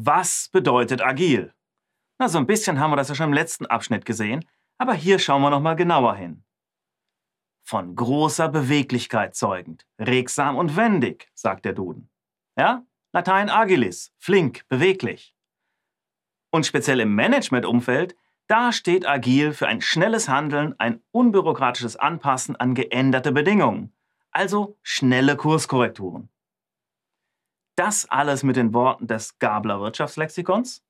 Was bedeutet agil? Na, so ein bisschen haben wir das ja schon im letzten Abschnitt gesehen, aber hier schauen wir nochmal genauer hin. Von großer Beweglichkeit zeugend, regsam und wendig, sagt der Duden. Ja? Latein agilis, flink, beweglich. Und speziell im Managementumfeld, da steht agil für ein schnelles Handeln, ein unbürokratisches Anpassen an geänderte Bedingungen, also schnelle Kurskorrekturen. Das alles mit den Worten des Gabler Wirtschaftslexikons.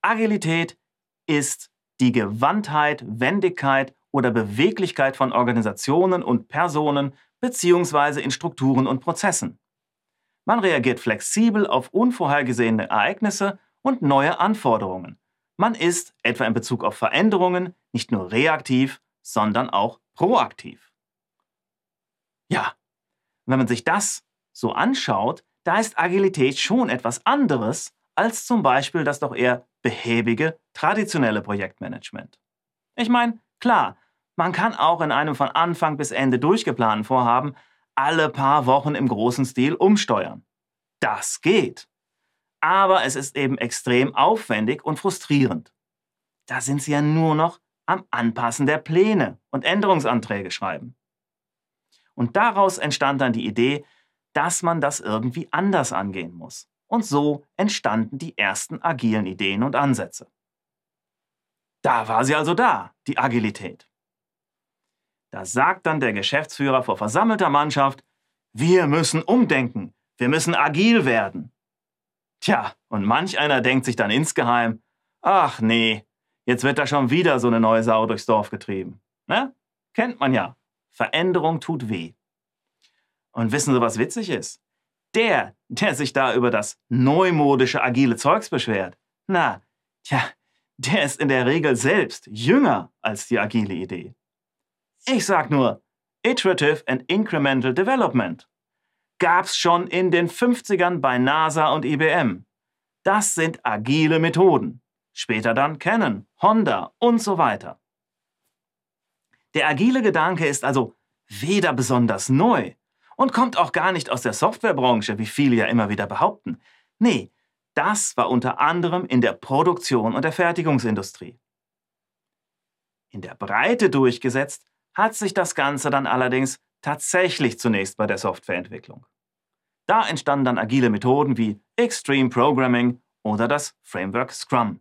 Agilität ist die Gewandtheit, Wendigkeit oder Beweglichkeit von Organisationen und Personen beziehungsweise in Strukturen und Prozessen. Man reagiert flexibel auf unvorhergesehene Ereignisse und neue Anforderungen. Man ist, etwa in Bezug auf Veränderungen, nicht nur reaktiv, sondern auch proaktiv. Ja, wenn man sich das so anschaut, da ist Agilität schon etwas anderes als zum Beispiel das doch eher behäbige, traditionelle Projektmanagement. Ich meine, klar, man kann auch in einem von Anfang bis Ende durchgeplanten Vorhaben alle paar Wochen im großen Stil umsteuern. Das geht. Aber es ist eben extrem aufwendig und frustrierend. Da sind Sie ja nur noch am Anpassen der Pläne und Änderungsanträge schreiben. Und daraus entstand dann die Idee, dass man das irgendwie anders angehen muss. Und so entstanden die ersten agilen Ideen und Ansätze. Da war sie also da, die Agilität. Da sagt dann der Geschäftsführer vor versammelter Mannschaft, wir müssen umdenken, wir müssen agil werden. Tja, und manch einer denkt sich dann insgeheim, ach nee, jetzt wird da schon wieder so eine neue Sau durchs Dorf getrieben. Ne? Kennt man ja. Veränderung tut weh. Und wissen Sie, was witzig ist? Der, der sich da über das neumodische agile Zeugs beschwert, na, tja, der ist in der Regel selbst jünger als die agile Idee. Ich sag nur, Iterative and Incremental Development gab's schon in den 50ern bei NASA und IBM. Das sind agile Methoden. Später dann Canon, Honda und so weiter. Der agile Gedanke ist also weder besonders neu und kommt auch gar nicht aus der Softwarebranche, wie viele ja immer wieder behaupten. Nee, das war unter anderem in der Produktion und der Fertigungsindustrie. In der Breite durchgesetzt hat sich das Ganze dann allerdings tatsächlich zunächst bei der Softwareentwicklung. Da entstanden dann agile Methoden wie Extreme Programming oder das Framework Scrum.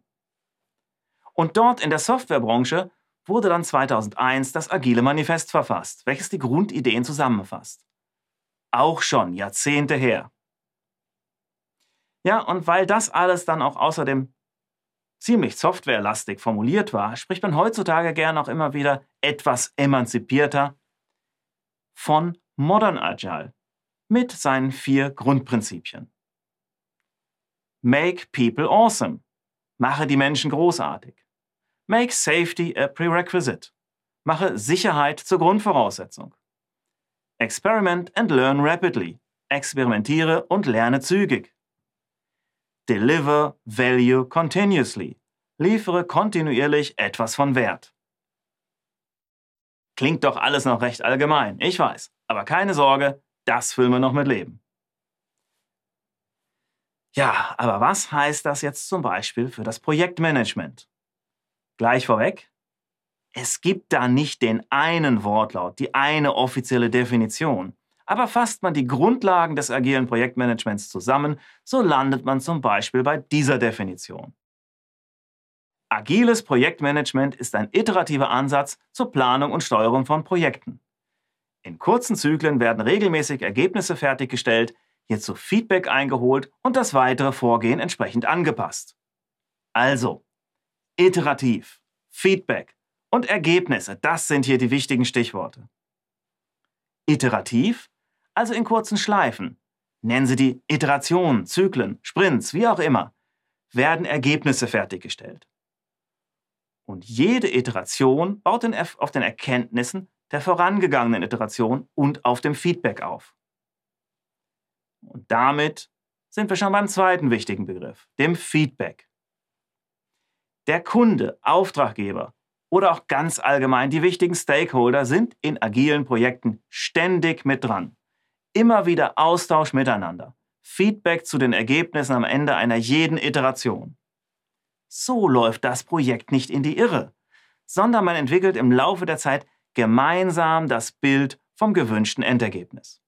Und dort in der Softwarebranche wurde dann 2001 das Agile Manifest verfasst, welches die Grundideen zusammenfasst. Auch schon Jahrzehnte her. Ja, und weil das alles dann auch außerdem ziemlich softwarelastig formuliert war, spricht man heutzutage gern auch immer wieder etwas emanzipierter von Modern Agile mit seinen vier Grundprinzipien. Make people awesome. Mache die Menschen großartig. Make safety a prerequisite. Mache Sicherheit zur Grundvoraussetzung. Experiment and learn rapidly. Experimentiere und lerne zügig. Deliver Value continuously. Liefere kontinuierlich etwas von Wert. Klingt doch alles noch recht allgemein, ich weiß. Aber keine Sorge, das füllen wir noch mit Leben. Ja, aber was heißt das jetzt zum Beispiel für das Projektmanagement? Gleich vorweg, es gibt da nicht den einen Wortlaut, die eine offizielle Definition. Aber fasst man die Grundlagen des agilen Projektmanagements zusammen, so landet man zum Beispiel bei dieser Definition. Agiles Projektmanagement ist ein iterativer Ansatz zur Planung und Steuerung von Projekten. In kurzen Zyklen werden regelmäßig Ergebnisse fertiggestellt, hierzu Feedback eingeholt und das weitere Vorgehen entsprechend angepasst. Also, iterativ, Feedback und Ergebnisse, das sind hier die wichtigen Stichworte. Iterativ also in kurzen Schleifen, nennen Sie die Iterationen, Zyklen, Sprints, wie auch immer, werden Ergebnisse fertiggestellt. Und jede Iteration baut auf den Erkenntnissen der vorangegangenen Iteration und auf dem Feedback auf. Und damit sind wir schon beim zweiten wichtigen Begriff, dem Feedback. Der Kunde, Auftraggeber oder auch ganz allgemein die wichtigen Stakeholder sind in agilen Projekten ständig mit dran immer wieder Austausch miteinander. Feedback zu den Ergebnissen am Ende einer jeden Iteration. So läuft das Projekt nicht in die Irre, sondern man entwickelt im Laufe der Zeit gemeinsam das Bild vom gewünschten Endergebnis.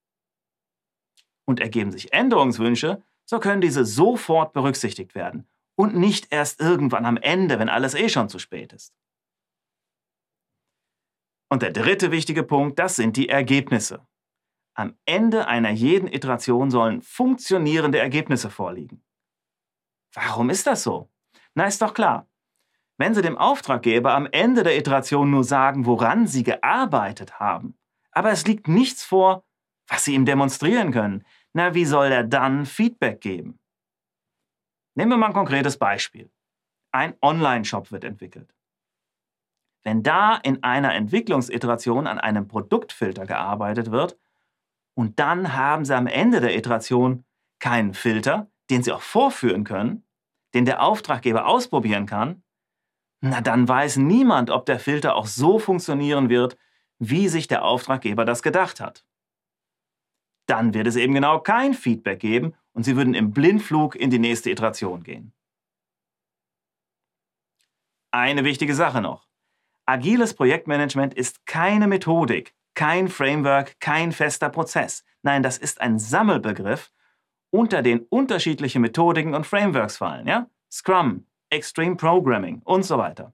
Und ergeben sich Änderungswünsche, so können diese sofort berücksichtigt werden und nicht erst irgendwann am Ende, wenn alles eh schon zu spät ist. Und der dritte wichtige Punkt, das sind die Ergebnisse. Am Ende einer jeden Iteration sollen funktionierende Ergebnisse vorliegen. Warum ist das so? Na, ist doch klar. Wenn Sie dem Auftraggeber am Ende der Iteration nur sagen, woran Sie gearbeitet haben, aber es liegt nichts vor, was Sie ihm demonstrieren können, na, wie soll er dann Feedback geben? Nehmen wir mal ein konkretes Beispiel. Ein Online-Shop wird entwickelt. Wenn da in einer Entwicklungsiteration an einem Produktfilter gearbeitet wird und dann haben Sie am Ende der Iteration keinen Filter, den Sie auch vorführen können, den der Auftraggeber ausprobieren kann, na dann weiß niemand, ob der Filter auch so funktionieren wird, wie sich der Auftraggeber das gedacht hat. Dann wird es eben genau kein Feedback geben und Sie würden im Blindflug in die nächste Iteration gehen. Eine wichtige Sache noch. Agiles Projektmanagement ist keine Methodik, kein Framework, kein fester Prozess. Nein, das ist ein Sammelbegriff, unter den unterschiedliche Methodiken und Frameworks fallen. Ja? Scrum, Extreme Programming und so weiter.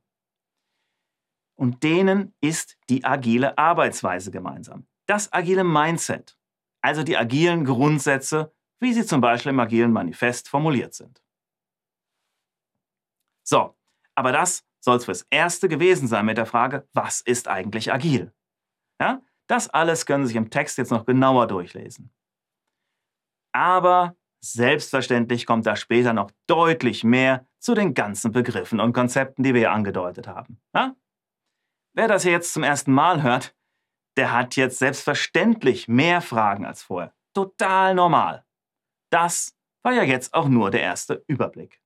Und denen ist die agile Arbeitsweise gemeinsam. Das agile Mindset, also die agilen Grundsätze, wie sie zum Beispiel im agilen Manifest formuliert sind. So, aber das soll es fürs Erste gewesen sein mit der Frage, was ist eigentlich agil? Ja, das alles können Sie sich im Text jetzt noch genauer durchlesen. Aber selbstverständlich kommt da später noch deutlich mehr zu den ganzen Begriffen und Konzepten, die wir hier angedeutet haben. Ja? Wer das hier jetzt zum ersten Mal hört, der hat jetzt selbstverständlich mehr Fragen als vorher. Total normal. Das war ja jetzt auch nur der erste Überblick.